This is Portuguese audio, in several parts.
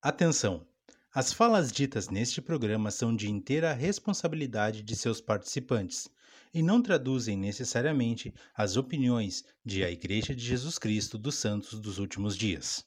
Atenção! As falas ditas neste programa são de inteira responsabilidade de seus participantes e não traduzem necessariamente as opiniões de a Igreja de Jesus Cristo dos Santos dos Últimos Dias.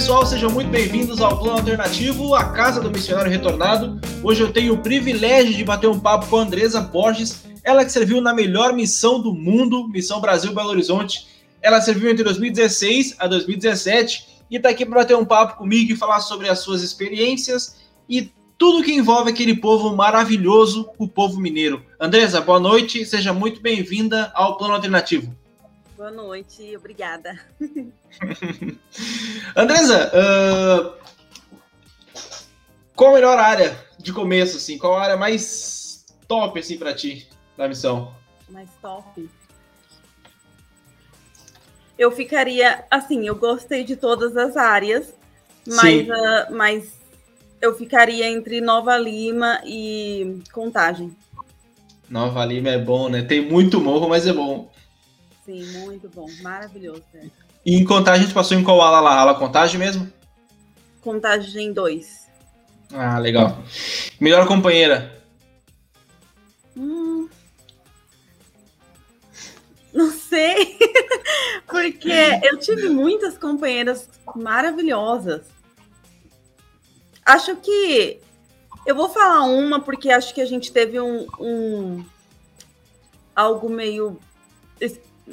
Pessoal. Sejam muito bem-vindos ao Plano Alternativo, a casa do missionário retornado. Hoje eu tenho o privilégio de bater um papo com a Andresa Borges, ela que serviu na melhor missão do mundo, Missão Brasil Belo Horizonte. Ela serviu entre 2016 a 2017 e está aqui para bater um papo comigo e falar sobre as suas experiências e tudo que envolve aquele povo maravilhoso, o povo mineiro. Andresa, boa noite, seja muito bem-vinda ao Plano Alternativo. Boa noite, obrigada. Andresa, uh, qual a melhor área de começo, assim? Qual a área mais top, assim, para ti da missão? Mais top? Eu ficaria, assim, eu gostei de todas as áreas, mas, uh, mas eu ficaria entre Nova Lima e Contagem. Nova Lima é bom, né? Tem muito morro, mas é bom. Sim, muito bom. Maravilhoso. Né? E em contagem, a gente passou em qual ala lá? Ala contagem mesmo? Contagem 2. Ah, legal. Melhor companheira? Hum, não sei. Porque eu tive muitas companheiras maravilhosas. Acho que. Eu vou falar uma, porque acho que a gente teve um, um algo meio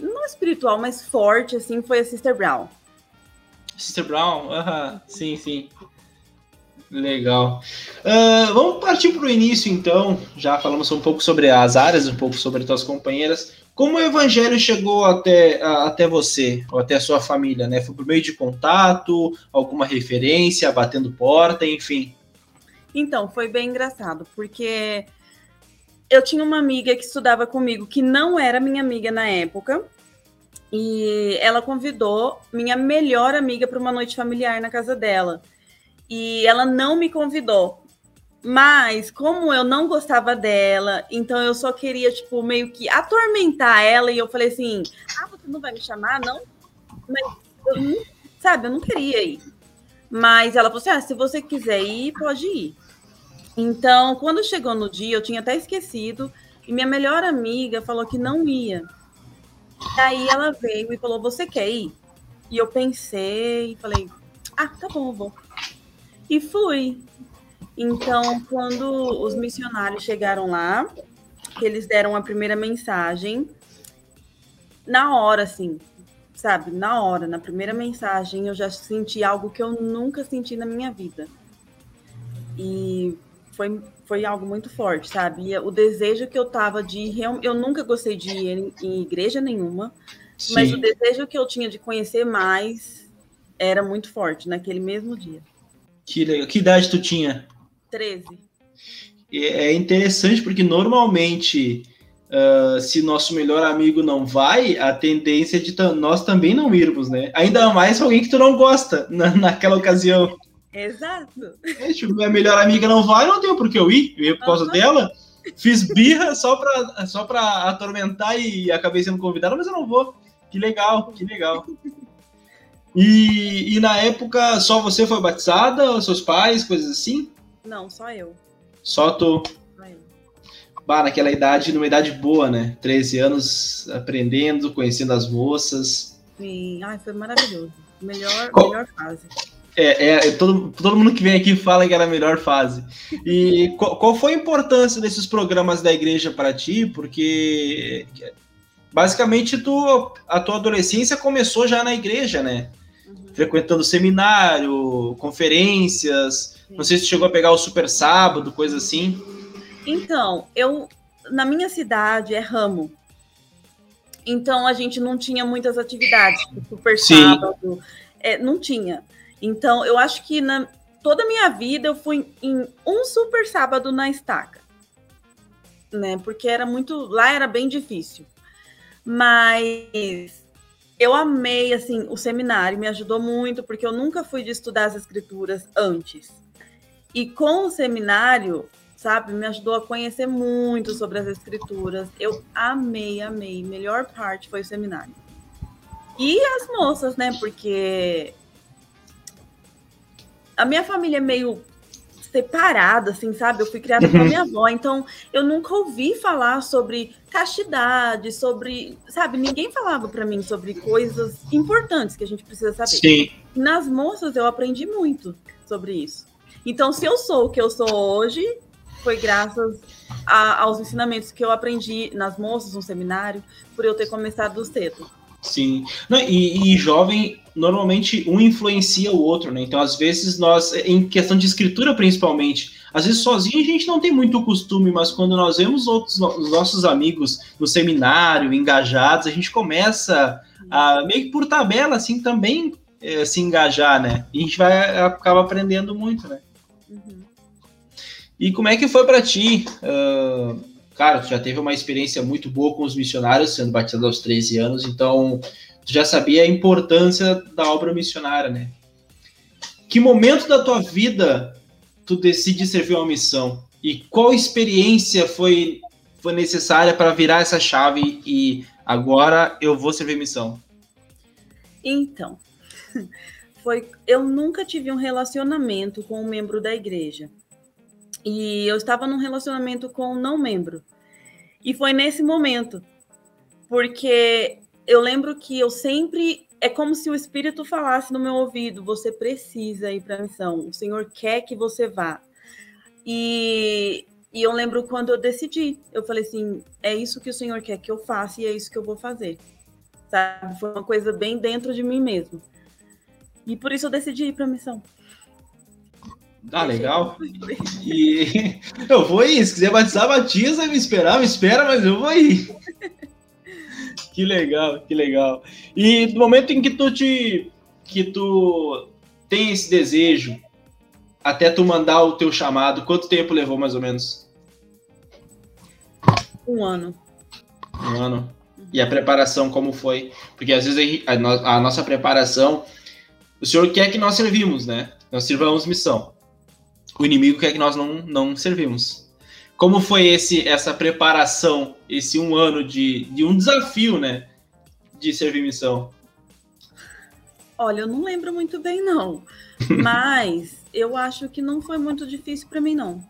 não espiritual, mas forte, assim, foi a Sister Brown. Sister Brown? Aham, sim, sim. Legal. Uh, vamos partir para o início, então. Já falamos um pouco sobre as áreas, um pouco sobre tuas companheiras. Como o evangelho chegou até, até você, ou até a sua família, né? Foi por meio de contato, alguma referência, batendo porta, enfim. Então, foi bem engraçado, porque eu tinha uma amiga que estudava comigo que não era minha amiga na época. E ela convidou minha melhor amiga para uma noite familiar na casa dela. E ela não me convidou. Mas, como eu não gostava dela, então eu só queria, tipo, meio que atormentar ela. E eu falei assim: Ah, você não vai me chamar, não? Mas, eu sabe, eu não queria ir. Mas ela falou assim: Ah, se você quiser ir, pode ir. Então, quando chegou no dia, eu tinha até esquecido, e minha melhor amiga falou que não ia. Daí ela veio e falou: Você quer ir? E eu pensei, falei: Ah, tá bom, vou. E fui. Então, quando os missionários chegaram lá, eles deram a primeira mensagem, na hora, assim, sabe, na hora, na primeira mensagem, eu já senti algo que eu nunca senti na minha vida. E foi, foi algo muito forte, sabe? O desejo que eu tava de. Eu nunca gostei de ir em, em igreja nenhuma, Sim. mas o desejo que eu tinha de conhecer mais era muito forte naquele mesmo dia. Que legal. Que idade tu tinha? 13. É interessante porque normalmente. Uh, se nosso melhor amigo não vai, a tendência é de nós também não irmos, né? Ainda mais alguém que tu não gosta na, naquela ocasião. Exato. É, tipo, minha melhor amiga não vai, não tenho por que eu ir, eu ia por causa uhum. dela. Fiz birra só pra, só pra atormentar e acabei sendo convidada, mas eu não vou. Que legal, que legal. E, e na época, só você foi batizada, seus pais, coisas assim? Não, só eu. Só tu? Só eu. Bah, naquela idade, numa idade boa, né? 13 anos, aprendendo, conhecendo as moças. Sim, ai, foi maravilhoso. Melhor, Qual... melhor fase. É, é, todo, todo mundo que vem aqui fala que era a melhor fase. E qual, qual foi a importância desses programas da igreja para ti? Porque basicamente tu, a tua adolescência começou já na igreja, né? Uhum. Frequentando seminário, conferências. Não sei se chegou a pegar o super sábado, coisa assim. Então, eu na minha cidade é ramo. Então a gente não tinha muitas atividades, tipo super Sim. sábado, é, não tinha. Então, eu acho que na toda a minha vida eu fui em um super sábado na estaca. Né? Porque era muito. Lá era bem difícil. Mas eu amei assim o seminário, me ajudou muito porque eu nunca fui de estudar as escrituras antes. E com o seminário, sabe, me ajudou a conhecer muito sobre as escrituras. Eu amei, amei. Melhor parte foi o seminário. E as moças, né? Porque a minha família é meio separada, assim, sabe? Eu fui criada com a minha avó, então eu nunca ouvi falar sobre castidade, sobre, sabe? Ninguém falava para mim sobre coisas importantes que a gente precisa saber. Sim. Nas moças eu aprendi muito sobre isso. Então, se eu sou o que eu sou hoje, foi graças a, aos ensinamentos que eu aprendi nas moças, no seminário, por eu ter começado cedo. Sim. Não, e, e, jovem, normalmente um influencia o outro, né? Então, às vezes, nós, em questão de escritura principalmente, às vezes sozinho a gente não tem muito costume, mas quando nós vemos outros, os nossos amigos no seminário, engajados, a gente começa a, meio que por tabela, assim, também é, se engajar, né? E a gente vai acaba aprendendo muito, né? Uhum. E como é que foi para ti? Uh, cara, tu já teve uma experiência muito boa com os missionários, sendo batizado aos 13 anos, então tu já sabia a importância da obra missionária, né? Que momento da tua vida tu decide servir uma missão? E qual experiência foi, foi necessária para virar essa chave e agora eu vou servir missão? Então, foi eu nunca tive um relacionamento com um membro da igreja. E eu estava num relacionamento com um não membro. E foi nesse momento, porque eu lembro que eu sempre é como se o espírito falasse no meu ouvido: você precisa ir para a missão, o Senhor quer que você vá. E, e eu lembro quando eu decidi, eu falei assim: é isso que o Senhor quer que eu faça e é isso que eu vou fazer. Sabe? Foi uma coisa bem dentro de mim mesmo. E por isso eu decidi ir para a missão. Ah, legal. E eu vou ir. Se quiser batizar, batiza, me esperar, me espera, mas eu vou ir. Que legal, que legal. E no momento em que tu te que tu tem esse desejo até tu mandar o teu chamado, quanto tempo levou mais ou menos? Um ano. Um ano. E a preparação como foi? Porque às vezes a, a nossa preparação, o senhor quer que nós servimos, né? Nós sirvamos missão o inimigo quer que nós não, não servimos. Como foi esse essa preparação, esse um ano de, de um desafio, né? De servir missão? Olha, eu não lembro muito bem, não. Mas eu acho que não foi muito difícil para mim, não.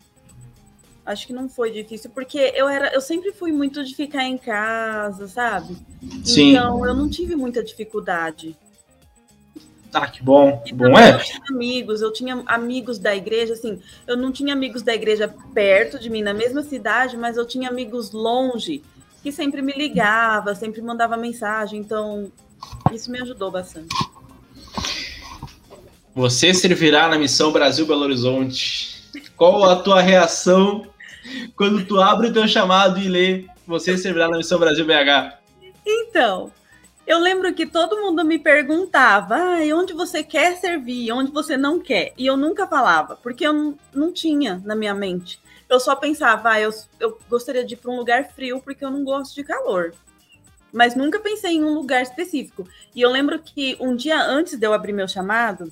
Acho que não foi difícil, porque eu era, eu sempre fui muito de ficar em casa, sabe? Sim. Então eu não tive muita dificuldade. Ah, que bom, que bom é. Eu tinha amigos, eu tinha amigos da igreja, assim, eu não tinha amigos da igreja perto de mim, na mesma cidade, mas eu tinha amigos longe, que sempre me ligava, sempre mandava mensagem, então isso me ajudou bastante. Você servirá na missão Brasil Belo Horizonte. Qual a tua reação quando tu abre o teu chamado e lê você servirá na missão Brasil BH? Então, eu lembro que todo mundo me perguntava, ah, onde você quer servir, onde você não quer. E eu nunca falava, porque eu não, tinha na minha mente. Eu só pensava, ah, eu, eu gostaria de ir para um lugar frio porque eu não gosto de calor. Mas nunca pensei em um lugar específico. E eu lembro que um dia antes de eu abrir meu chamado,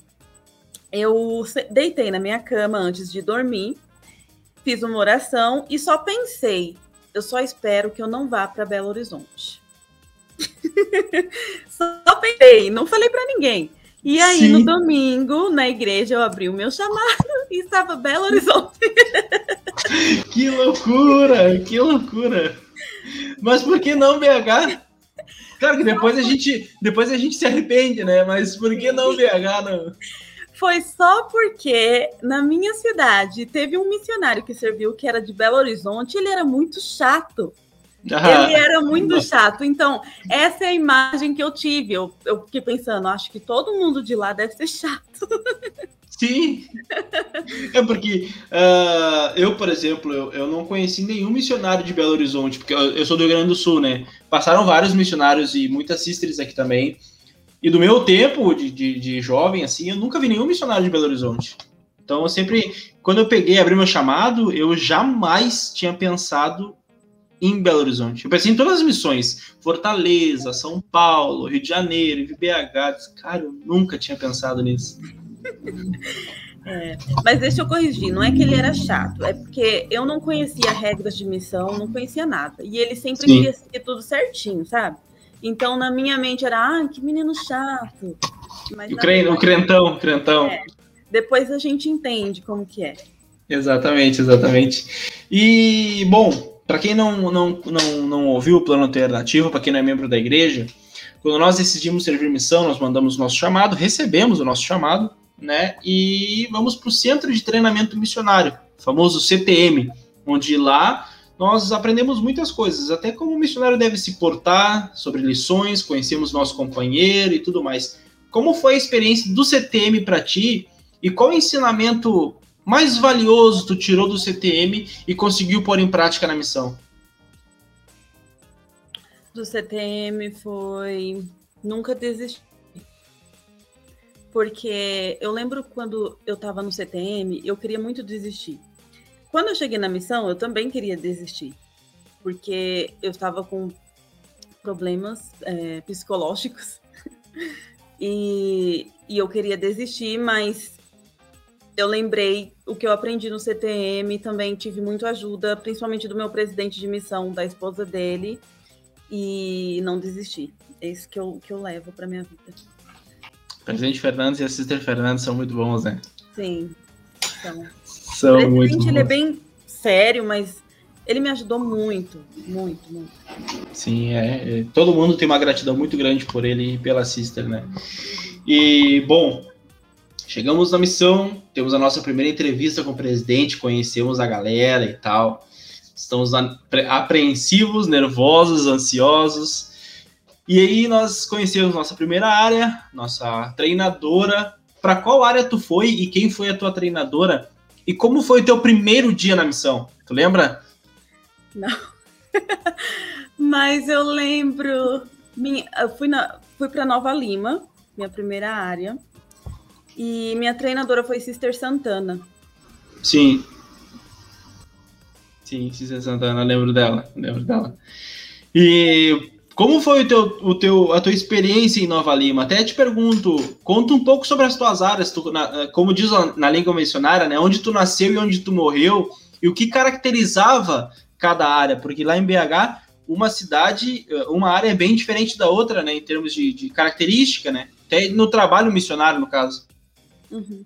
eu deitei na minha cama antes de dormir, fiz uma oração e só pensei, eu só espero que eu não vá para Belo Horizonte. Só pensei, não falei para ninguém. E aí, Sim. no domingo, na igreja, eu abri o meu chamado e estava Belo Horizonte. que loucura, que loucura. Mas por que não BH? Claro que depois a gente, depois a gente se arrepende, né? Mas por que não BH, não? Foi só porque na minha cidade teve um missionário que serviu que era de Belo Horizonte, ele era muito chato. Ele era muito chato. Então, essa é a imagem que eu tive. Eu, eu fiquei pensando, acho que todo mundo de lá deve ser chato. Sim. É porque uh, eu, por exemplo, eu, eu não conheci nenhum missionário de Belo Horizonte, porque eu, eu, sou do Rio Grande do Sul, né? Passaram vários missionários e muitas sisters aqui também. E do meu tempo de, de, de jovem, assim, eu nunca vi nenhum missionário de Belo Horizonte. Então, eu sempre, quando eu peguei, abri meu chamado, eu jamais tinha pensado em Belo Horizonte. Eu pensei em todas as missões: Fortaleza, São Paulo, Rio de Janeiro, BH. Cara, eu nunca tinha pensado nisso. É, mas deixa eu corrigir, não é que ele era chato, é porque eu não conhecia regras de missão, não conhecia nada. E ele sempre Sim. queria seguir tudo certinho, sabe? Então na minha mente era, ah, que menino chato. Mas, o, cren, verdade, o crentão, o crentão. É, depois a gente entende como que é. Exatamente, exatamente. E, bom, para quem não, não, não, não ouviu o plano alternativo, para quem não é membro da igreja, quando nós decidimos servir missão, nós mandamos o nosso chamado, recebemos o nosso chamado, né? E vamos para o Centro de Treinamento Missionário, famoso CTM, onde lá nós aprendemos muitas coisas, até como o missionário deve se portar, sobre lições, conhecemos nosso companheiro e tudo mais. Como foi a experiência do CTM para ti e qual ensinamento mais valioso tu tirou do CTM e conseguiu pôr em prática na missão? Do CTM foi nunca desistir. Porque eu lembro quando eu estava no CTM, eu queria muito desistir. Quando eu cheguei na missão, eu também queria desistir. Porque eu estava com problemas é, psicológicos. e, e eu queria desistir, mas eu lembrei o que eu aprendi no CTM, também tive muito ajuda, principalmente do meu presidente de missão, da esposa dele, e não desisti. É isso que eu, que eu levo para minha vida. O presidente Fernandes e a Sister Fernandes são muito bons, né? Sim. São. são o muito bons. ele é bem sério, mas ele me ajudou muito, muito, muito. Sim, é, é. Todo mundo tem uma gratidão muito grande por ele e pela Sister, né? E, bom, Chegamos na missão, temos a nossa primeira entrevista com o presidente, conhecemos a galera e tal. Estamos apreensivos, nervosos, ansiosos. E aí nós conhecemos nossa primeira área, nossa treinadora. Para qual área tu foi e quem foi a tua treinadora? E como foi o teu primeiro dia na missão? Tu lembra? Não. Mas eu lembro. Minha, eu fui, fui para Nova Lima, minha primeira área. E minha treinadora foi Sister Santana. Sim. Sim, Sister Santana, lembro dela, lembro dela. E como foi o teu, o teu, a tua experiência em Nova Lima? Até te pergunto, conta um pouco sobre as tuas áreas, tu, na, como diz na língua missionária, né? Onde tu nasceu e onde tu morreu, e o que caracterizava cada área, porque lá em BH, uma cidade, uma área é bem diferente da outra, né? Em termos de, de característica, né? Até no trabalho missionário, no caso. Uhum.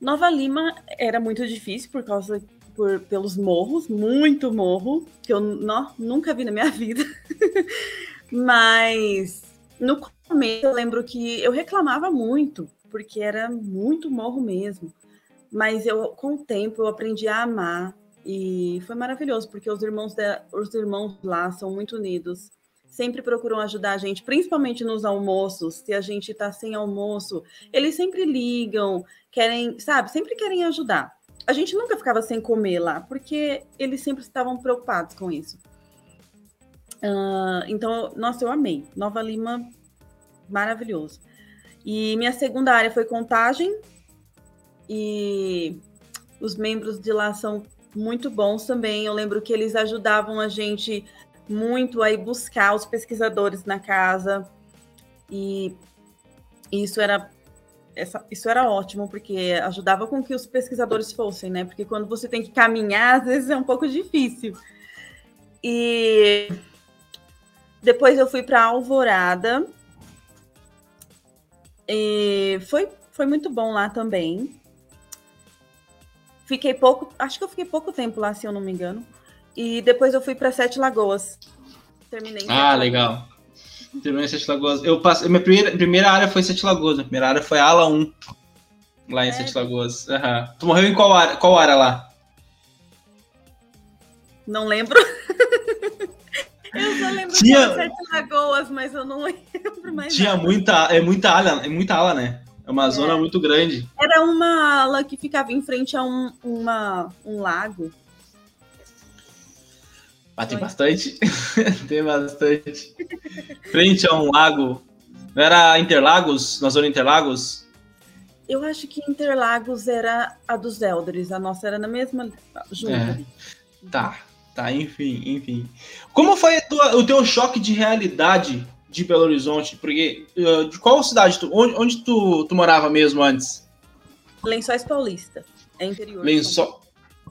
Nova Lima era muito difícil por causa por, pelos morros, muito morro, que eu não, nunca vi na minha vida. Mas no começo eu lembro que eu reclamava muito, porque era muito morro mesmo. Mas eu, com o tempo, eu aprendi a amar e foi maravilhoso, porque os irmãos, de, os irmãos lá são muito unidos sempre procuram ajudar a gente, principalmente nos almoços. Se a gente está sem almoço, eles sempre ligam, querem, sabe, sempre querem ajudar. A gente nunca ficava sem comer lá, porque eles sempre estavam preocupados com isso. Uh, então, nossa, eu amei. Nova Lima, maravilhoso. E minha segunda área foi contagem. E os membros de lá são muito bons também. Eu lembro que eles ajudavam a gente muito aí buscar os pesquisadores na casa e isso era essa, isso era ótimo porque ajudava com que os pesquisadores fossem, né? Porque quando você tem que caminhar, às vezes é um pouco difícil. E depois eu fui para Alvorada e foi foi muito bom lá também. Fiquei pouco, acho que eu fiquei pouco tempo lá, se eu não me engano. E depois eu fui para Sete Lagoas. Terminei. Ah, legal. Terminei em Sete Lagoas. Eu passei, minha primeira, primeira área foi Sete Lagoas. Minha primeira área foi a ala 1. Lá em é. Sete Lagoas. Uhum. Tu morreu em qual área, qual área lá? Não lembro. eu só lembro Tinha... de Sete Lagoas, mas eu não lembro mais. Tinha nada. muita, é muita ala, é muita ala, né? É uma é. zona muito grande. Era uma ala que ficava em frente a um, uma, um lago. Ah, tem bastante. tem bastante. Frente a um lago. Não era Interlagos? Na zona Interlagos? Eu acho que Interlagos era a dos Elders. A nossa era na mesma. Junto. É. Tá. Tá, enfim, enfim. Como foi tua, o teu choque de realidade de Belo Horizonte? Porque uh, de qual cidade tu, onde, onde tu, tu morava mesmo antes? Lençóis Paulista, é interior. Lençó...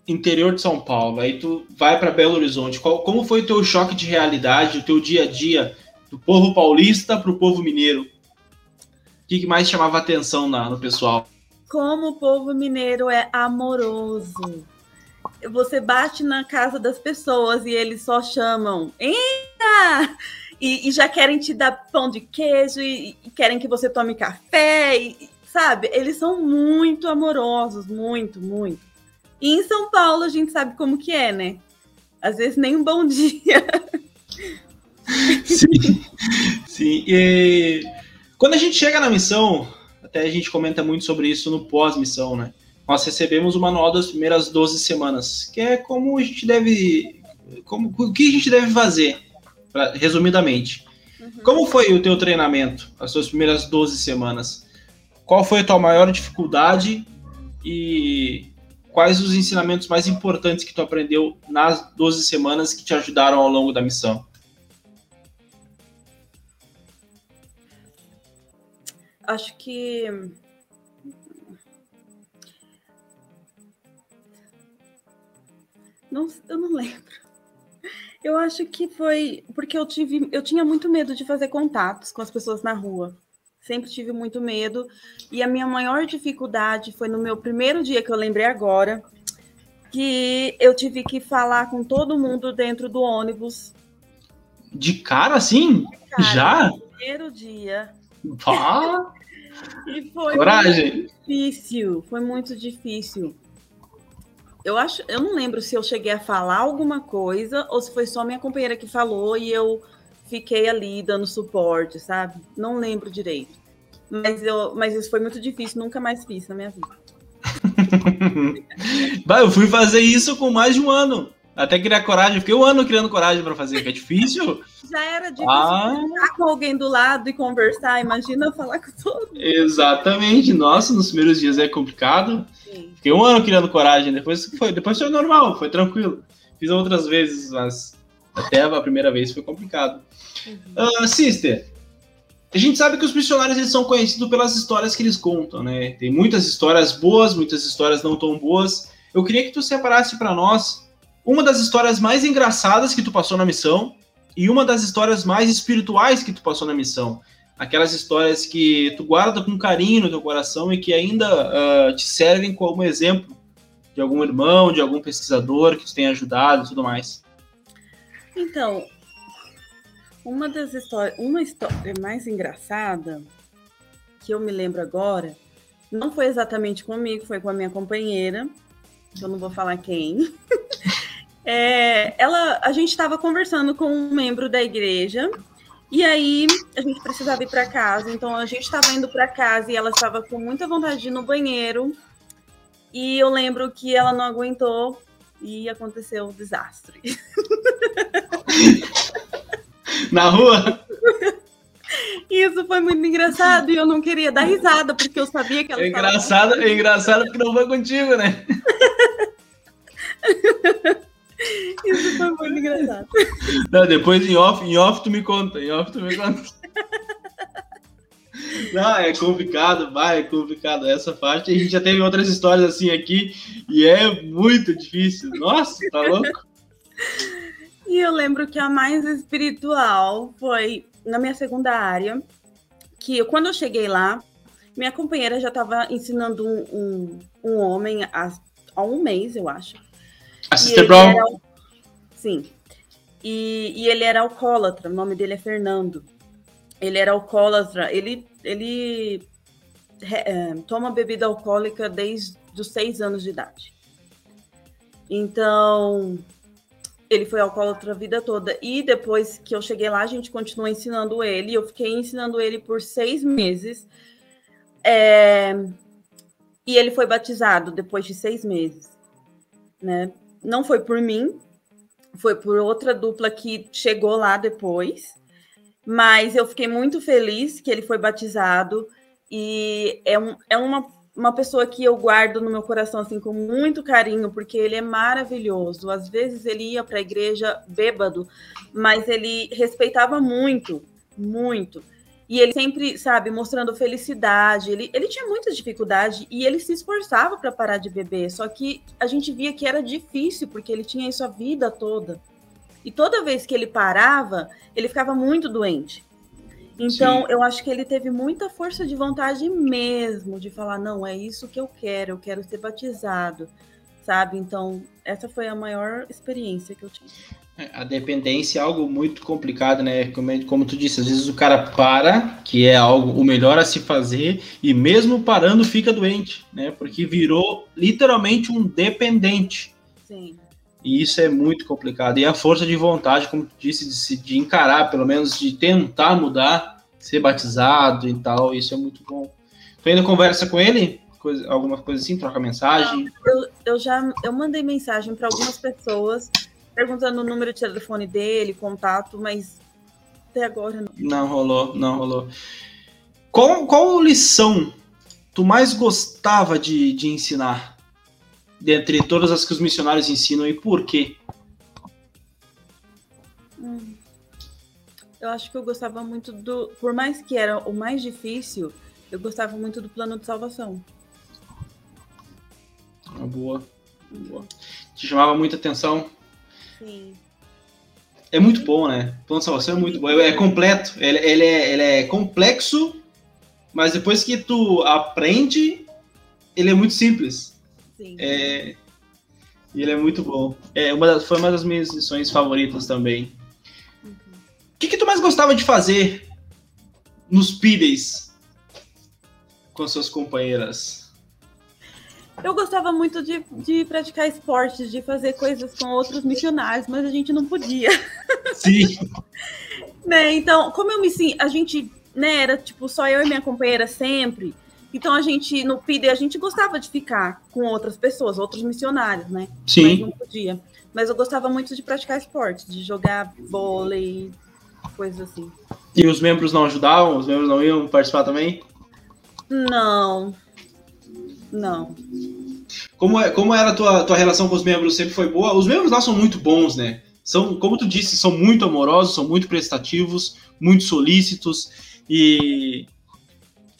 Interior de São Paulo. Aí tu vai para Belo Horizonte. Qual, como foi o teu choque de realidade, o teu dia a dia do povo paulista para o povo mineiro? O que, que mais chamava atenção na, no pessoal? Como o povo mineiro é amoroso você bate na casa das pessoas e eles só chamam, entra! E, e já querem te dar pão de queijo e, e querem que você tome café, e, sabe? Eles são muito amorosos, muito, muito. E em São Paulo a gente sabe como que é, né? Às vezes nem um bom dia. Sim, sim. E quando a gente chega na missão, até a gente comenta muito sobre isso no pós-missão, né? nós recebemos o manual das primeiras 12 semanas, que é como a gente deve. Como, o que a gente deve fazer, pra, resumidamente. Uhum. Como foi o teu treinamento, as suas primeiras 12 semanas? Qual foi a tua maior dificuldade e quais os ensinamentos mais importantes que tu aprendeu nas 12 semanas que te ajudaram ao longo da missão? Acho que Não, eu não lembro. Eu acho que foi porque eu tive, eu tinha muito medo de fazer contatos com as pessoas na rua. Sempre tive muito medo. E a minha maior dificuldade foi no meu primeiro dia que eu lembrei agora, que eu tive que falar com todo mundo dentro do ônibus. De cara assim? De cara, Já? primeiro dia. Pá. e foi Coragem. difícil, foi muito difícil. Eu acho, eu não lembro se eu cheguei a falar alguma coisa ou se foi só minha companheira que falou e eu fiquei ali dando suporte, sabe? Não lembro direito. Mas, eu, mas isso foi muito difícil, nunca mais fiz na minha vida. bah, eu fui fazer isso com mais de um ano. Até criar coragem, fiquei um ano criando coragem para fazer, que é difícil. Já era difícil ah. com alguém do lado e conversar, imagina falar com todo mundo. Exatamente, nossa, nos primeiros dias é complicado. Sim. Fiquei um ano criando coragem, depois foi, depois foi normal, foi tranquilo. Fiz outras vezes, mas até a primeira vez foi complicado. Uhum. Uh, sister, a gente sabe que os missionários eles são conhecidos pelas histórias que eles contam, né? Tem muitas histórias boas, muitas histórias não tão boas. Eu queria que tu separasse para nós uma das histórias mais engraçadas que tu passou na missão e uma das histórias mais espirituais que tu passou na missão. Aquelas histórias que tu guarda com carinho no teu coração e que ainda uh, te servem como exemplo de algum irmão, de algum pesquisador que te tenha ajudado e tudo mais. Então, uma das histórias, uma história mais engraçada que eu me lembro agora, não foi exatamente comigo, foi com a minha companheira, que eu não vou falar quem. É, ela, a gente estava conversando com um membro da igreja e aí a gente precisava ir para casa. Então a gente estava indo para casa e ela estava com muita vontade de ir no banheiro. E eu lembro que ela não aguentou e aconteceu um desastre. Na rua? Isso foi muito engraçado e eu não queria dar risada porque eu sabia que ela é engraçado, É engraçado porque não foi contigo, né? Isso foi muito engraçado. Não, depois em off, em off tu me conta, em off tu me conta. Não, é complicado, vai, é complicado essa parte. A gente já teve outras histórias assim aqui e é muito difícil. Nossa, tá louco? E eu lembro que a mais espiritual foi na minha segunda área, que quando eu cheguei lá, minha companheira já estava ensinando um, um, um homem há, há um mês, eu acho, a Sister Brown. Era, sim. E, e ele era alcoólatra, o nome dele é Fernando. Ele era alcoólatra, ele, ele é, toma bebida alcoólica desde os seis anos de idade. Então, ele foi alcoólatra a vida toda. E depois que eu cheguei lá, a gente continuou ensinando ele. Eu fiquei ensinando ele por seis meses. É... E ele foi batizado depois de seis meses, né? não foi por mim, foi por outra dupla que chegou lá depois. Mas eu fiquei muito feliz que ele foi batizado e é, um, é uma uma pessoa que eu guardo no meu coração assim com muito carinho, porque ele é maravilhoso. Às vezes ele ia para a igreja bêbado, mas ele respeitava muito, muito. E ele sempre, sabe, mostrando felicidade. Ele, ele tinha muita dificuldade e ele se esforçava para parar de beber. Só que a gente via que era difícil, porque ele tinha isso a vida toda. E toda vez que ele parava, ele ficava muito doente. Então, Sim. eu acho que ele teve muita força de vontade mesmo de falar: não, é isso que eu quero, eu quero ser batizado, sabe? Então, essa foi a maior experiência que eu tive. É, a dependência é algo muito complicado, né? Como, é, como tu disse, às vezes o cara para, que é algo o melhor a se fazer, e mesmo parando fica doente, né? Porque virou literalmente um dependente. Sim. E isso é muito complicado. E a força de vontade, como tu disse, de, se, de encarar, pelo menos de tentar mudar, ser batizado e tal, isso é muito bom. Tu ainda conversa com ele? Coisa, alguma coisa assim, troca mensagem? Eu, eu já eu mandei mensagem para algumas pessoas perguntando o número de telefone dele, contato, mas até agora não. Não rolou, não rolou. Qual, qual lição tu mais gostava de, de ensinar? Dentre todas as que os missionários ensinam e por quê? Hum. Eu acho que eu gostava muito do. Por mais que era o mais difícil, eu gostava muito do plano de salvação. Uma boa. boa. Te chamava muita atenção? Sim. É muito bom, né? O plano de salvação é muito bom. É completo. Ele, ele, é, ele é complexo, mas depois que tu aprende, ele é muito simples. Sim. É, e ele é muito bom. É, uma das, foi uma das minhas lições favoritas também. Uhum. O que, que tu mais gostava de fazer nos pídeis com suas companheiras? Eu gostava muito de, de praticar esportes, de fazer coisas com outros missionários, mas a gente não podia. Sim. né, então, como eu me sinto, a gente, né, era tipo só eu e minha companheira sempre. Então a gente, no PID, a gente gostava de ficar com outras pessoas, outros missionários, né? Sim. Mas não podia. Mas eu gostava muito de praticar esporte, de jogar vôlei, coisas assim. E os membros não ajudavam? Os membros não iam participar também? Não. Não. Como, é, como era a tua, tua relação com os membros? Sempre foi boa? Os membros lá são muito bons, né? São, como tu disse, são muito amorosos, são muito prestativos, muito solícitos. E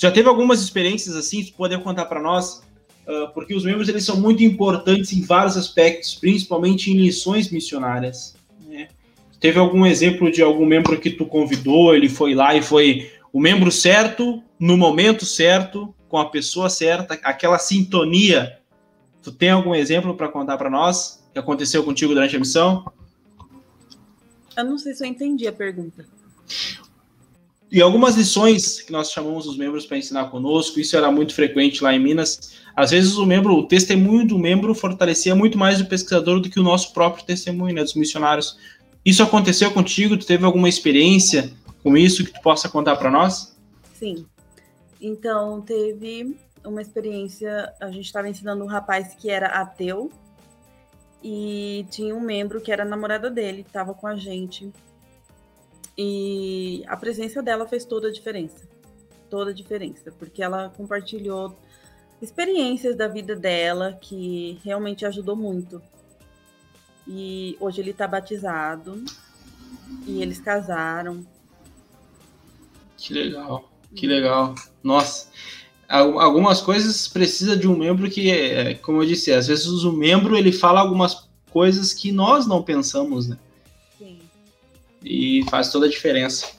já teve algumas experiências assim, tu poder contar para nós? Uh, porque os membros eles são muito importantes em vários aspectos, principalmente em lições missionárias. Né? Teve algum exemplo de algum membro que tu convidou, ele foi lá e foi o membro certo, no momento certo, com a pessoa certa, aquela sintonia. Tu tem algum exemplo para contar para nós que aconteceu contigo durante a missão? Eu não sei se eu entendi a pergunta. E algumas lições que nós chamamos os membros para ensinar conosco, isso era muito frequente lá em Minas. Às vezes o membro, o testemunho do membro fortalecia muito mais o pesquisador do que o nosso próprio testemunho, né, dos missionários. Isso aconteceu contigo? Tu teve alguma experiência com isso que tu possa contar para nós? Sim. Então, teve uma experiência, a gente estava ensinando um rapaz que era ateu e tinha um membro que era namorada dele, estava com a gente e a presença dela fez toda a diferença. Toda a diferença, porque ela compartilhou experiências da vida dela que realmente ajudou muito. E hoje ele está batizado e eles casaram. Que legal, que legal. Nossa, algumas coisas precisa de um membro que, é, como eu disse, às vezes o membro ele fala algumas coisas que nós não pensamos, né? E faz toda a diferença.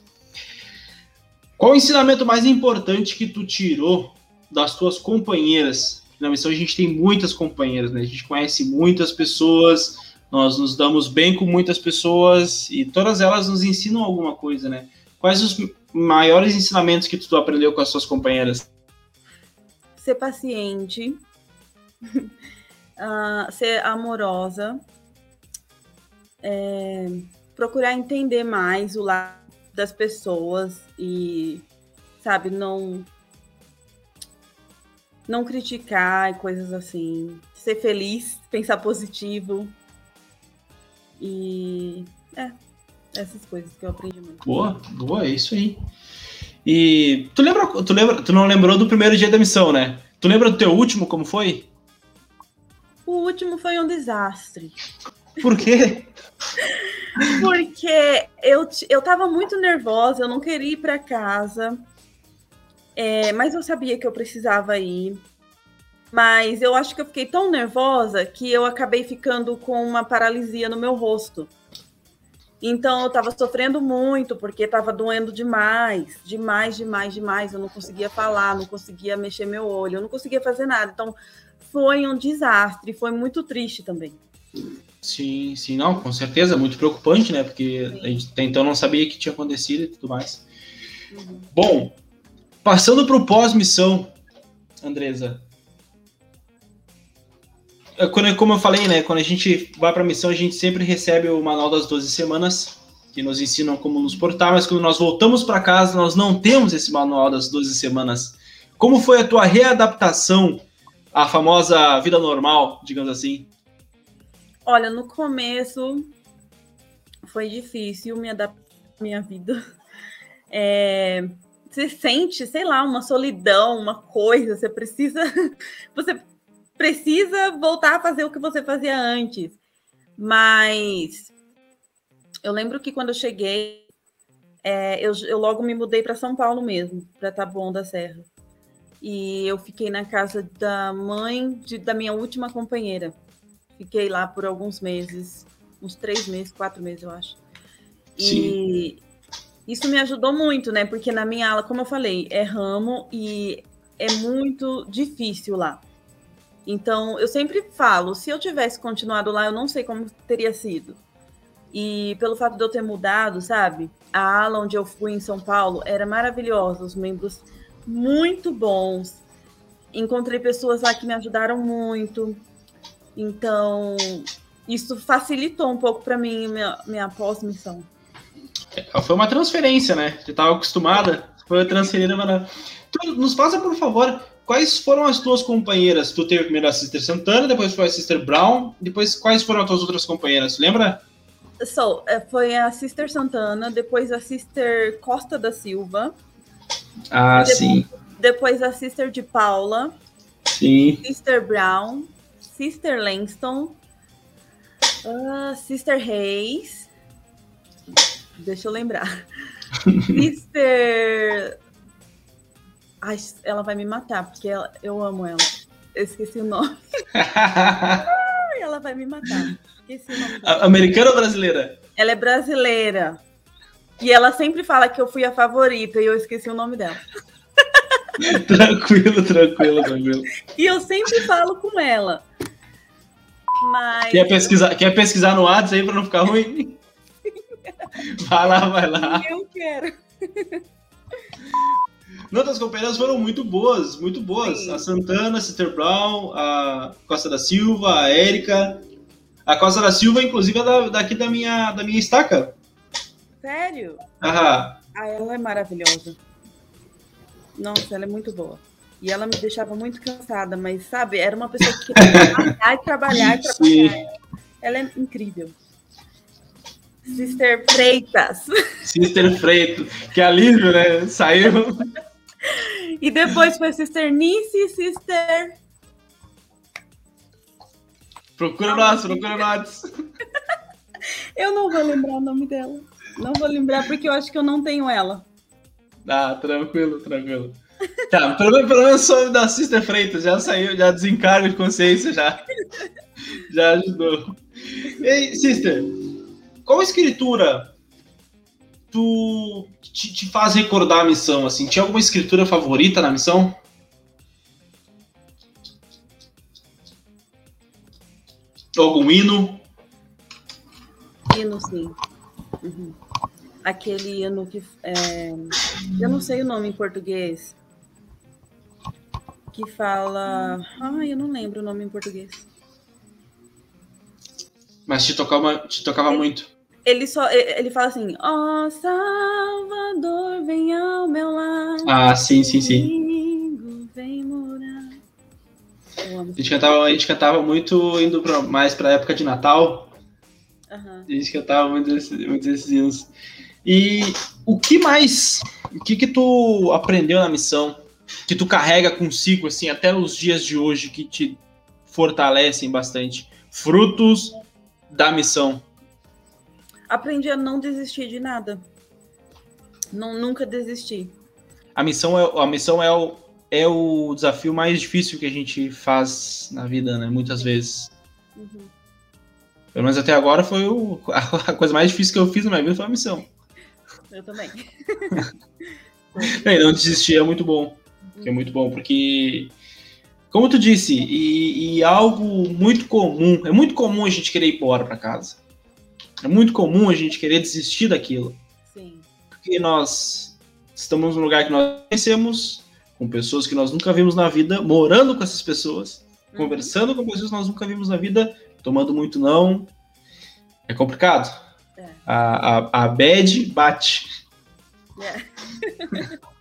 Qual o ensinamento mais importante que tu tirou das tuas companheiras? Na missão a gente tem muitas companheiras, né? A gente conhece muitas pessoas, nós nos damos bem com muitas pessoas e todas elas nos ensinam alguma coisa, né? Quais os maiores ensinamentos que tu aprendeu com as suas companheiras? Ser paciente, uh, ser amorosa, é, procurar entender mais o lado das pessoas e, sabe, não não criticar e coisas assim, ser feliz, pensar positivo e é essas coisas que eu aprendi muito. Boa, boa, é isso aí. E tu lembra, tu lembra, tu não lembrou do primeiro dia da missão, né? Tu lembra do teu último, como foi? O último foi um desastre. Por quê? Porque eu, eu tava muito nervosa, eu não queria ir para casa, é, mas eu sabia que eu precisava ir. Mas eu acho que eu fiquei tão nervosa que eu acabei ficando com uma paralisia no meu rosto. Então eu estava sofrendo muito porque estava doendo demais, demais, demais, demais. Eu não conseguia falar, não conseguia mexer meu olho, eu não conseguia fazer nada. Então foi um desastre, foi muito triste também. Sim, sim, não, com certeza, muito preocupante, né? Porque sim. a gente até então não sabia o que tinha acontecido e tudo mais. Uhum. Bom, passando para o pós-missão, Andresa, é, quando, como eu falei, né? Quando a gente vai para a missão, a gente sempre recebe o manual das 12 semanas, que nos ensinam como nos portar, mas quando nós voltamos para casa, nós não temos esse manual das 12 semanas. Como foi a tua readaptação à famosa vida normal, digamos assim? Olha, no começo foi difícil me adaptar à minha vida. É, você sente, sei lá, uma solidão, uma coisa, você precisa. Você precisa voltar a fazer o que você fazia antes. Mas eu lembro que quando eu cheguei, é, eu, eu, logo me mudei para São Paulo mesmo, para Taboão da Serra. E eu fiquei na casa da mãe de, da minha última companheira. Fiquei lá por alguns meses, uns três meses, quatro meses, eu acho. E Sim. isso me ajudou muito, né? Porque na minha aula, como eu falei, é ramo e é muito difícil lá. Então, eu sempre falo, se eu tivesse continuado lá, eu não sei como teria sido. E pelo fato de eu ter mudado, sabe? A ala onde eu fui em São Paulo era maravilhosa, os membros muito bons. Encontrei pessoas lá que me ajudaram muito. Então, isso facilitou um pouco para mim minha, minha pós-missão. É, foi uma transferência, né? Você estava acostumada, foi transferida para. Nos faça, por favor, quais foram as tuas companheiras? Tu teve primeiro a Sister Santana, depois foi a Sister Brown, depois quais foram as tuas outras companheiras? Lembra? So, é, foi a Sister Santana, depois a Sister Costa da Silva. Ah, depois, sim. Depois a Sister de Paula. Sim. Sister Brown. Sister Langston. Uh, Sister Reis. Deixa eu lembrar. Sister Ai, ela vai me matar, porque ela, eu amo ela. Eu esqueci o nome. Ai, ela vai me matar. Esqueci o nome dela. Americana ou brasileira? Ela é brasileira. E ela sempre fala que eu fui a favorita e eu esqueci o nome dela. tranquilo, tranquilo, tranquilo. E eu sempre falo com ela. Mas... Quer pesquisar, quer pesquisar no WhatsApp aí pra não ficar ruim? vai lá, vai lá. Eu quero. Outras companheiras foram muito boas, muito boas. Sim. A Santana, a Sister Brown, a Costa da Silva, a Érica. A Costa da Silva, inclusive, é da, daqui da minha, da minha estaca. Sério? Aham. Ah, ela é maravilhosa. Nossa, ela é muito boa. E ela me deixava muito cansada, mas sabe, era uma pessoa que queria trabalhar e trabalhar e trabalhar. Ela é incrível. Sister Freitas. Sister Freitas. Que alívio, né? Saiu. E depois foi Sister Nice e Sister. Procura nós, procura nós. Eu não vou lembrar o nome dela. Não vou lembrar porque eu acho que eu não tenho ela. Ah, tranquilo, tranquilo. Tá, pelo, pelo menos o da Sister Freitas já saiu, já desencargo de consciência, já. Já ajudou. Ei, Sister, qual escritura tu te, te, faz recordar a missão, assim? Tinha alguma escritura favorita na missão? Algum hino? Hino, sim. Uhum. Aquele hino que. É... Eu não sei o nome em português. Que fala. Ai, eu não lembro o nome em português. Mas te tocava, te tocava ele, muito ele só ele fala assim: Ó oh, Salvador, vem ao meu lado. Ah, sim, sim, sim. vem morar. A gente, cantava, a gente cantava muito indo pra, mais pra época de Natal. Uhum. A gente cantava muito, desse, muito desses hinos. E o que mais? O que que tu aprendeu na missão? Que tu carrega consigo, assim, até os dias de hoje, que te fortalecem bastante? Frutos da missão. Aprendi a não desistir de nada. Não, nunca desisti. A missão é, a missão é o, é o desafio mais difícil que a gente faz na vida, né? Muitas vezes. Uhum. Pelo menos até agora foi o, a, a, coisa mais difícil que eu fiz na minha vida foi a missão. Eu também. não desistir é muito bom. É muito bom, porque, como tu disse, e, e, algo muito comum, é muito comum a gente querer ir embora para casa. É muito comum a gente querer desistir daquilo. Sim. Porque nós estamos num lugar que nós conhecemos, com pessoas que nós nunca vimos na vida, morando com essas pessoas, uhum. conversando com pessoas que nós nunca vimos na vida, tomando muito não. É complicado. É. A, a, a bad bate. É.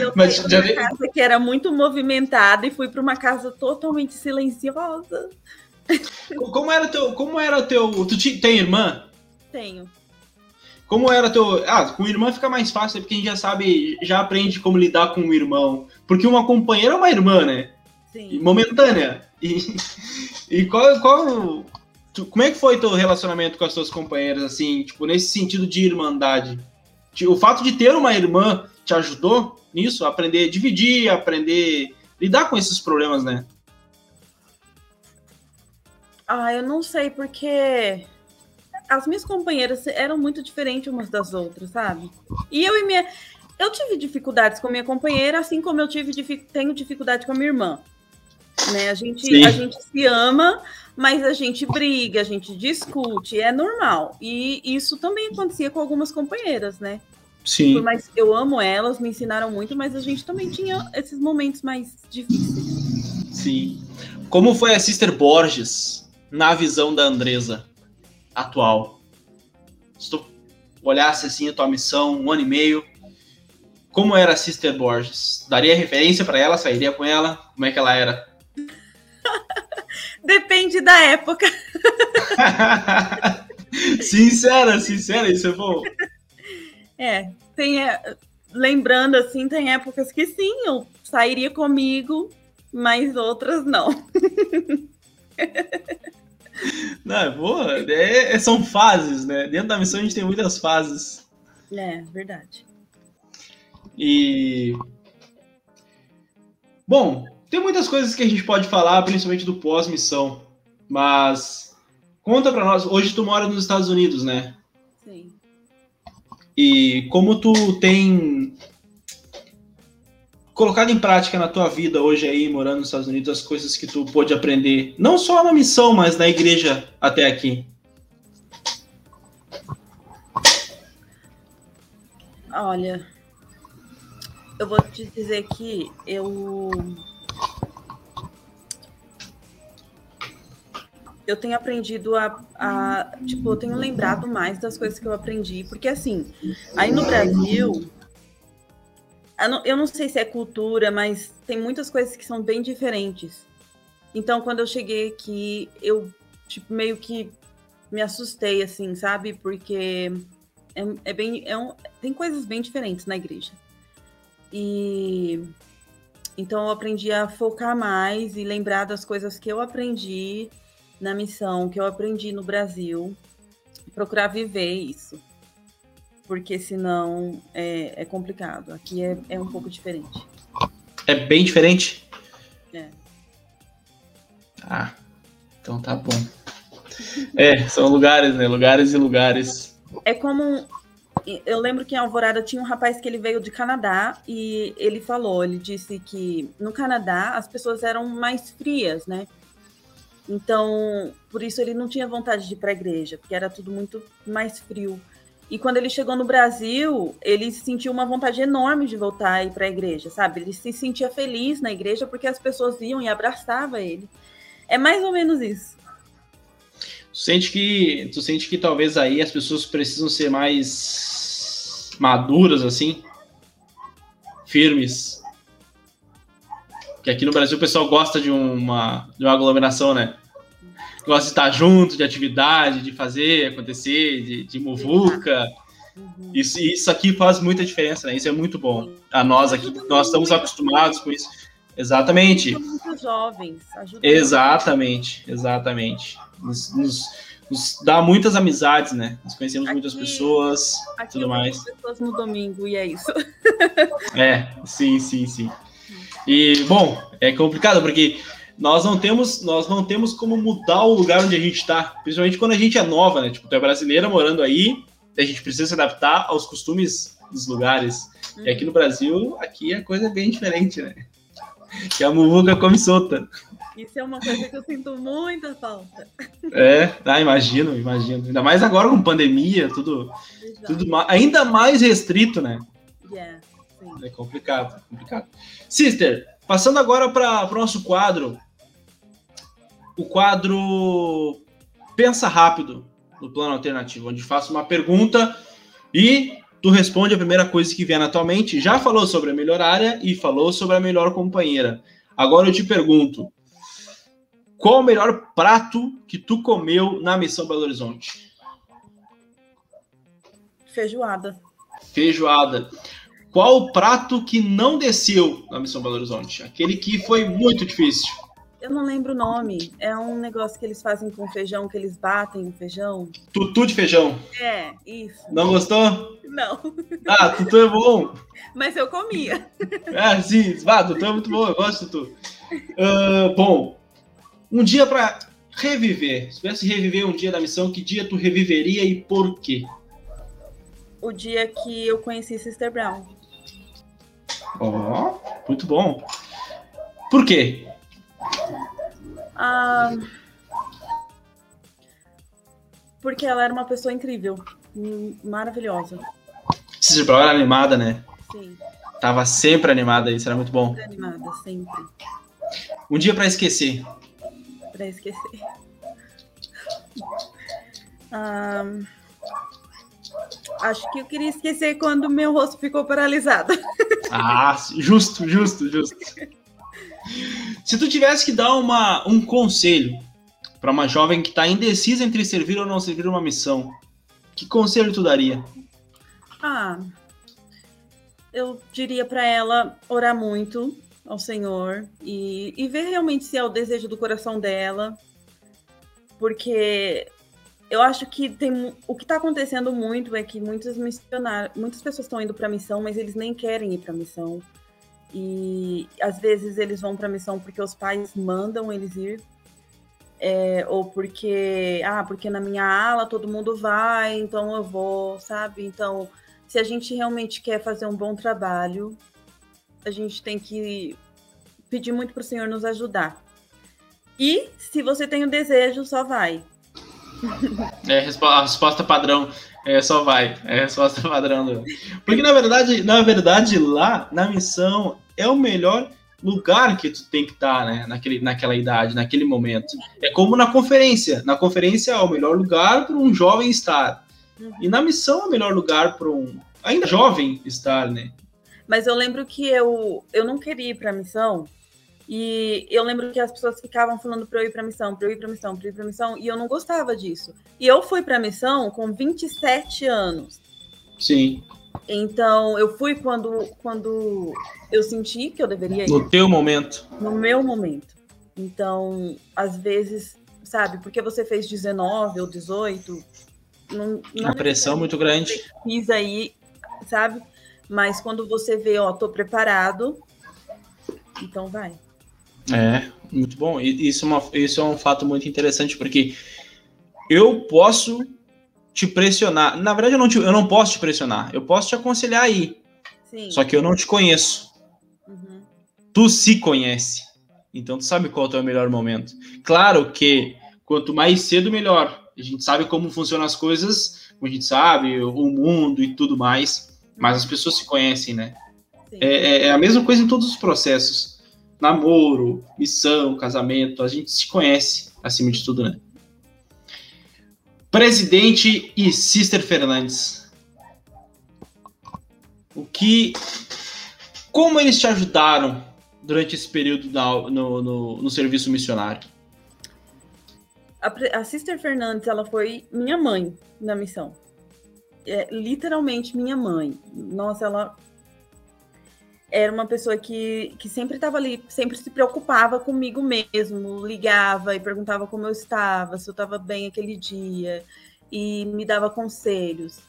eu Mas já uma casa que era muito movimentada e fui para uma casa totalmente silenciosa. Como era teu, como era teu, tu tem irmã? Tenho. Como era teu, ah, com irmã fica mais fácil porque a gente já sabe, já aprende como lidar com o irmão, porque uma companheira é uma irmã, né? Sim. Momentânea. E, e qual, qual tu, como é que foi teu relacionamento com as tuas companheiras assim, tipo, nesse sentido de irmandade? O fato de ter uma irmã te ajudou nisso? Aprender a dividir, aprender a lidar com esses problemas, né? Ah, eu não sei, porque as minhas companheiras eram muito diferentes umas das outras, sabe? E eu e minha. Eu tive dificuldades com minha companheira, assim como eu tive tenho dificuldade com a minha irmã. Né? A, gente, a gente se ama, mas a gente briga, a gente discute, é normal. E isso também acontecia com algumas companheiras, né? Sim. Mas eu amo elas, me ensinaram muito, mas a gente também tinha esses momentos mais difíceis. Sim. Como foi a Sister Borges na visão da Andresa atual? Se tu olhasse assim a tua missão, um ano e meio, como era a Sister Borges? Daria referência para ela? Sairia com ela? Como é que ela era? Depende da época. sincera, sincera, isso é bom. É, tem, é, lembrando assim, tem épocas que sim, eu sairia comigo, mas outras não. Não, é boa, é, é, são fases, né? Dentro da missão a gente tem muitas fases. É, verdade. E. Bom, tem muitas coisas que a gente pode falar, principalmente do pós-missão, mas conta pra nós. Hoje tu mora nos Estados Unidos, né? E como tu tem colocado em prática na tua vida hoje aí, morando nos Estados Unidos, as coisas que tu pôde aprender, não só na missão, mas na igreja até aqui? Olha, eu vou te dizer que eu eu tenho aprendido a, a, Tipo, eu tenho lembrado mais das coisas que eu aprendi. Porque, assim, aí no Brasil. Eu não sei se é cultura, mas tem muitas coisas que são bem diferentes. Então, quando eu cheguei aqui, eu, tipo, meio que me assustei, assim, sabe? Porque é, é bem. É um, tem coisas bem diferentes na igreja. E. Então, eu aprendi a focar mais e lembrar das coisas que eu aprendi na missão que eu aprendi no Brasil, procurar viver isso. Porque senão é, é complicado. Aqui é, é um pouco diferente. É bem diferente? É. Ah, então tá bom. É, são lugares, né? Lugares e lugares. É como. Eu lembro que em Alvorada tinha um rapaz que ele veio de Canadá e ele falou, ele disse que no Canadá as pessoas eram mais frias, né? Então, por isso ele não tinha vontade de ir para a igreja, porque era tudo muito mais frio. E quando ele chegou no Brasil, ele sentiu uma vontade enorme de voltar a ir para a igreja, sabe? Ele se sentia feliz na igreja porque as pessoas iam e abraçavam ele. É mais ou menos isso. Tu sente que, tu sente que talvez aí as pessoas precisam ser mais maduras assim, firmes, que aqui no Brasil o pessoal gosta de uma, de uma aglomeração, né? Gosta de estar junto, de atividade, de fazer acontecer, de, de muvuca. Uhum. Isso, isso aqui faz muita diferença, né? Isso é muito bom. A nós aqui, nós estamos acostumados com isso. Exatamente. Muitos jovens. Exatamente, exatamente. Nos, nos, nos, dá muitas amizades, né? Nós conhecemos aqui, muitas pessoas, aqui tudo mais. pessoas no domingo e é isso. é, sim, sim, sim. E bom, é complicado porque nós não temos, nós não temos como mudar o lugar onde a gente está, principalmente quando a gente é nova, né? Tipo, tu é brasileira morando aí, a gente precisa se adaptar aos costumes dos lugares. Uhum. E aqui no Brasil, aqui a coisa é bem diferente, né? Que a muvuca come solta. Isso é uma coisa que eu sinto muita falta. É, ah, imagino, imagino. Ainda mais agora com pandemia, tudo, tudo ainda mais restrito, né? Yeah. É complicado, complicado. Sister, passando agora para o nosso quadro, o quadro Pensa Rápido no plano alternativo, onde faço uma pergunta e tu responde a primeira coisa que vier na tua mente. Já falou sobre a melhor área e falou sobre a melhor companheira. Agora eu te pergunto, qual o melhor prato que tu comeu na missão Belo Horizonte? Feijoada. Feijoada. Qual o prato que não desceu na missão Belo Horizonte? Aquele que foi muito difícil. Eu não lembro o nome. É um negócio que eles fazem com feijão, que eles batem o feijão. Tutu de feijão. É, isso. Não gostou? Não. Ah, tutu é bom. Mas eu comia. Ah, sim. Ah, tutu é muito bom. Eu gosto de tutu. Uh, bom, um dia para reviver. Se tivesse reviver um dia da missão, que dia tu reviveria e por quê? O dia que eu conheci Sister Brown. Ó, oh, muito bom. Por quê? Ah, porque ela era uma pessoa incrível, maravilhosa. Sister Brown era animada, né? Sim. Tava sempre animada, isso era muito bom. Sempre animada, sempre. Um dia para esquecer. Para esquecer. Ah, acho que eu queria esquecer quando meu rosto ficou paralisado. Ah, justo, justo, justo. Se tu tivesse que dar uma, um conselho para uma jovem que está indecisa entre servir ou não servir uma missão, que conselho tu daria? Ah, eu diria para ela orar muito ao Senhor e, e ver realmente se é o desejo do coração dela, porque eu acho que tem o que está acontecendo muito é que muitos missionários, muitas pessoas estão indo para a missão, mas eles nem querem ir para a missão. E às vezes eles vão para missão porque os pais mandam eles ir, é, ou porque, ah, porque na minha ala todo mundo vai, então eu vou, sabe? Então, se a gente realmente quer fazer um bom trabalho, a gente tem que pedir muito para o Senhor nos ajudar. E se você tem o desejo, só vai. É a resposta padrão. É, só vai. É a resposta padrão. Do... Porque na verdade, na verdade, lá na missão é o melhor lugar que tu tem que estar, tá, né? Naquele, naquela idade, naquele momento. É como na conferência. Na conferência é o melhor lugar para um jovem estar. E na missão é o melhor lugar para um ainda jovem estar, né? Mas eu lembro que eu, eu não queria ir para a missão e eu lembro que as pessoas ficavam falando para eu ir para missão, para eu ir para missão, para eu ir para missão, e eu não gostava disso. E eu fui para missão com 27 anos. Sim. Então, eu fui quando, quando eu senti que eu deveria ir. No teu momento. No meu momento. Então, às vezes, sabe, porque você fez 19 ou 18, não, não a pressão muito grande. Quis aí, sabe? Mas quando você vê, ó, tô preparado, então vai. É, muito bom. Isso é, uma, isso é um fato muito interessante, porque eu posso te pressionar. Na verdade, eu não, te, eu não posso te pressionar. Eu posso te aconselhar aí. Sim. Só que eu não te conheço. Uhum. Tu se conhece. Então tu sabe qual é o teu melhor momento. Claro que quanto mais cedo, melhor. A gente sabe como funcionam as coisas, a gente sabe o mundo e tudo mais. Mas as pessoas se conhecem, né? É, é, é a mesma coisa em todos os processos namoro, missão, casamento, a gente se conhece acima de tudo, né? Presidente e Sister Fernandes. O que. Como eles te ajudaram durante esse período no, no, no serviço missionário? A, a Sister Fernandes, ela foi minha mãe na missão. é literalmente minha mãe. Nossa, ela era uma pessoa que, que sempre estava ali, sempre se preocupava comigo mesmo, ligava e perguntava como eu estava, se eu estava bem aquele dia, e me dava conselhos.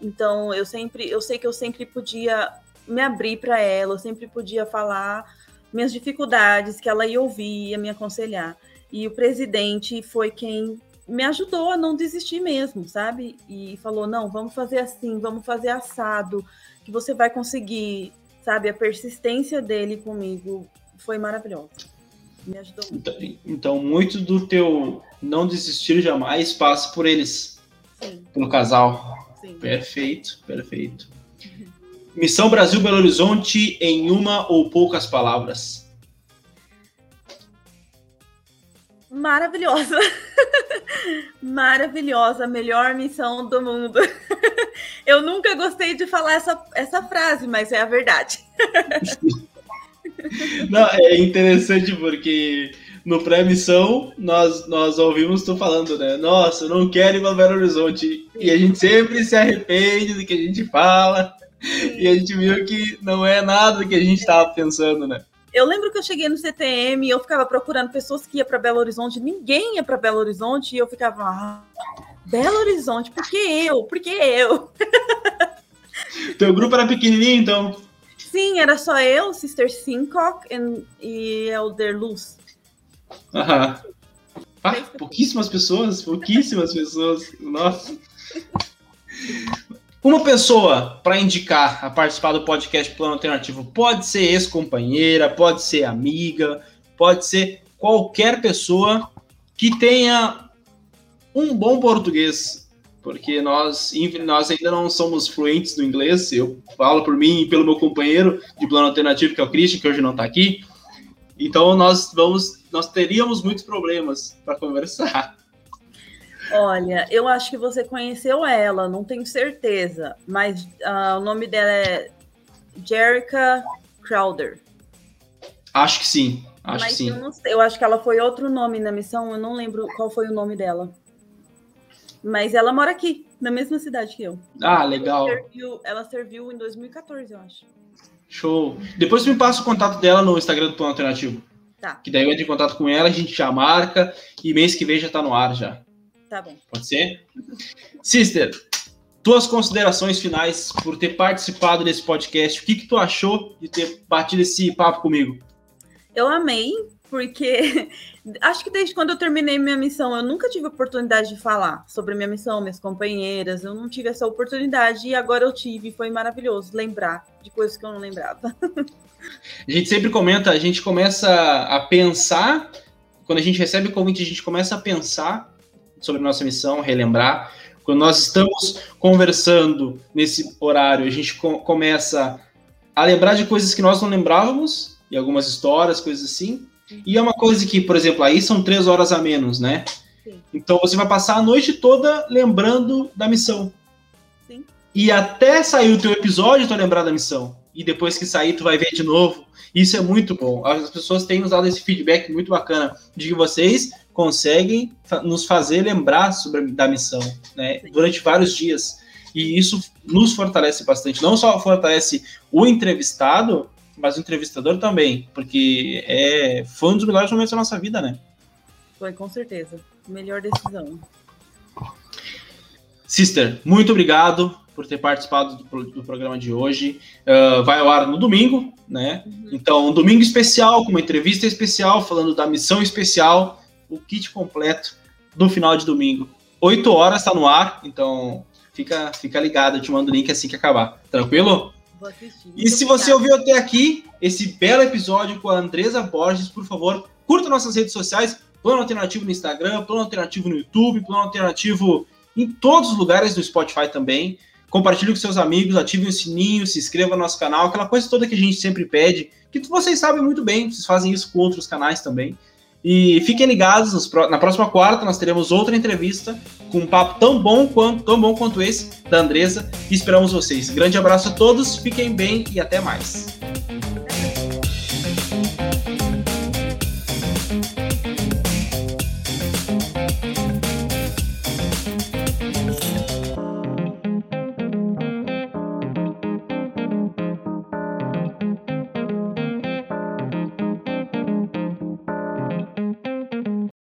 Então, eu sempre, eu sei que eu sempre podia me abrir para ela, eu sempre podia falar minhas dificuldades, que ela ia ouvir, ia me aconselhar. E o presidente foi quem me ajudou a não desistir mesmo, sabe? E falou: não, vamos fazer assim, vamos fazer assado, que você vai conseguir, sabe? A persistência dele comigo foi maravilhosa. Me ajudou muito. Então, então muito do teu não desistir jamais passa por eles. Sim. Pelo casal. Sim. Perfeito, perfeito. Missão Brasil Belo Horizonte em uma ou poucas palavras. Maravilhosa. Maravilhosa, melhor missão do mundo. Eu nunca gostei de falar essa, essa frase, mas é a verdade. Não, é interessante porque no pré-missão nós, nós ouvimos tu falando, né? Nossa, eu não quero ir para Belo Horizonte. E a gente sempre se arrepende do que a gente fala e a gente viu que não é nada do que a gente estava pensando, né? Eu lembro que eu cheguei no CTM e eu ficava procurando pessoas que iam para Belo Horizonte, ninguém ia para Belo Horizonte e eu ficava, ah, Belo Horizonte, por que eu? Por que eu? Teu grupo era pequenininho, então? Sim, era só eu, Sister Sincock e Elder Luz. Aham. Ah, pouquíssimas pessoas, pouquíssimas pessoas. Nossa. Uma pessoa para indicar a participar do podcast Plano Alternativo pode ser ex-companheira, pode ser amiga, pode ser qualquer pessoa que tenha um bom português, porque nós, nós ainda não somos fluentes no inglês. Eu falo por mim e pelo meu companheiro de plano alternativo, que é o Christian, que hoje não está aqui. Então nós vamos, nós teríamos muitos problemas para conversar. Olha, eu acho que você conheceu ela, não tenho certeza, mas uh, o nome dela é Jerica Crowder. Acho que sim, acho mas que sim. Eu, não sei, eu acho que ela foi outro nome na missão, eu não lembro qual foi o nome dela. Mas ela mora aqui, na mesma cidade que eu. Ah, legal. Ela serviu, ela serviu em 2014, eu acho. Show. Depois me passa o contato dela no Instagram do Plano Alternativo. Tá. Que daí eu entro em contato com ela, a gente já marca e mês que vem já tá no ar já. Tá bom. Pode ser? Sister, tuas considerações finais por ter participado desse podcast. O que, que tu achou de ter batido esse papo comigo? Eu amei, porque acho que desde quando eu terminei minha missão, eu nunca tive oportunidade de falar sobre minha missão, minhas companheiras, eu não tive essa oportunidade e agora eu tive, foi maravilhoso lembrar de coisas que eu não lembrava. A gente sempre comenta, a gente começa a pensar, quando a gente recebe o convite, a gente começa a pensar sobre nossa missão, relembrar. Quando nós estamos conversando nesse horário, a gente co começa a lembrar de coisas que nós não lembrávamos, e algumas histórias, coisas assim. E é uma coisa que, por exemplo, aí são três horas a menos, né? Sim. Então você vai passar a noite toda lembrando da missão. Sim. E até sair o teu episódio, tu vai lembrar da missão. E depois que sair, tu vai ver de novo. Isso é muito bom. As pessoas têm usado esse feedback muito bacana de que vocês conseguem nos fazer lembrar sobre da missão, né? Durante vários dias. E isso nos fortalece bastante. Não só fortalece o entrevistado, mas o entrevistador também, porque é, foi um dos melhores momentos da nossa vida, né? Foi, com certeza. Melhor decisão. Sister, muito obrigado por ter participado do, do programa de hoje. Uh, vai ao ar no domingo, né? Uhum. Então, um domingo especial, com uma entrevista especial, falando da missão especial o kit completo no final de domingo. 8 horas está no ar, então fica, fica ligado, eu te mando o link assim que acabar. Tranquilo? Vou assistir. E se você ouviu até aqui esse belo episódio com a Andresa Borges, por favor, curta nossas redes sociais, Plano Alternativo no Instagram, Plano Alternativo no YouTube, Plano Alternativo em todos os lugares do Spotify também. Compartilhe com seus amigos, ative o sininho, se inscreva no nosso canal, aquela coisa toda que a gente sempre pede, que vocês sabem muito bem, vocês fazem isso com outros canais também. E fiquem ligados, na próxima quarta nós teremos outra entrevista com um papo tão bom quanto, tão bom quanto esse da Andresa. E esperamos vocês. Grande abraço a todos, fiquem bem e até mais.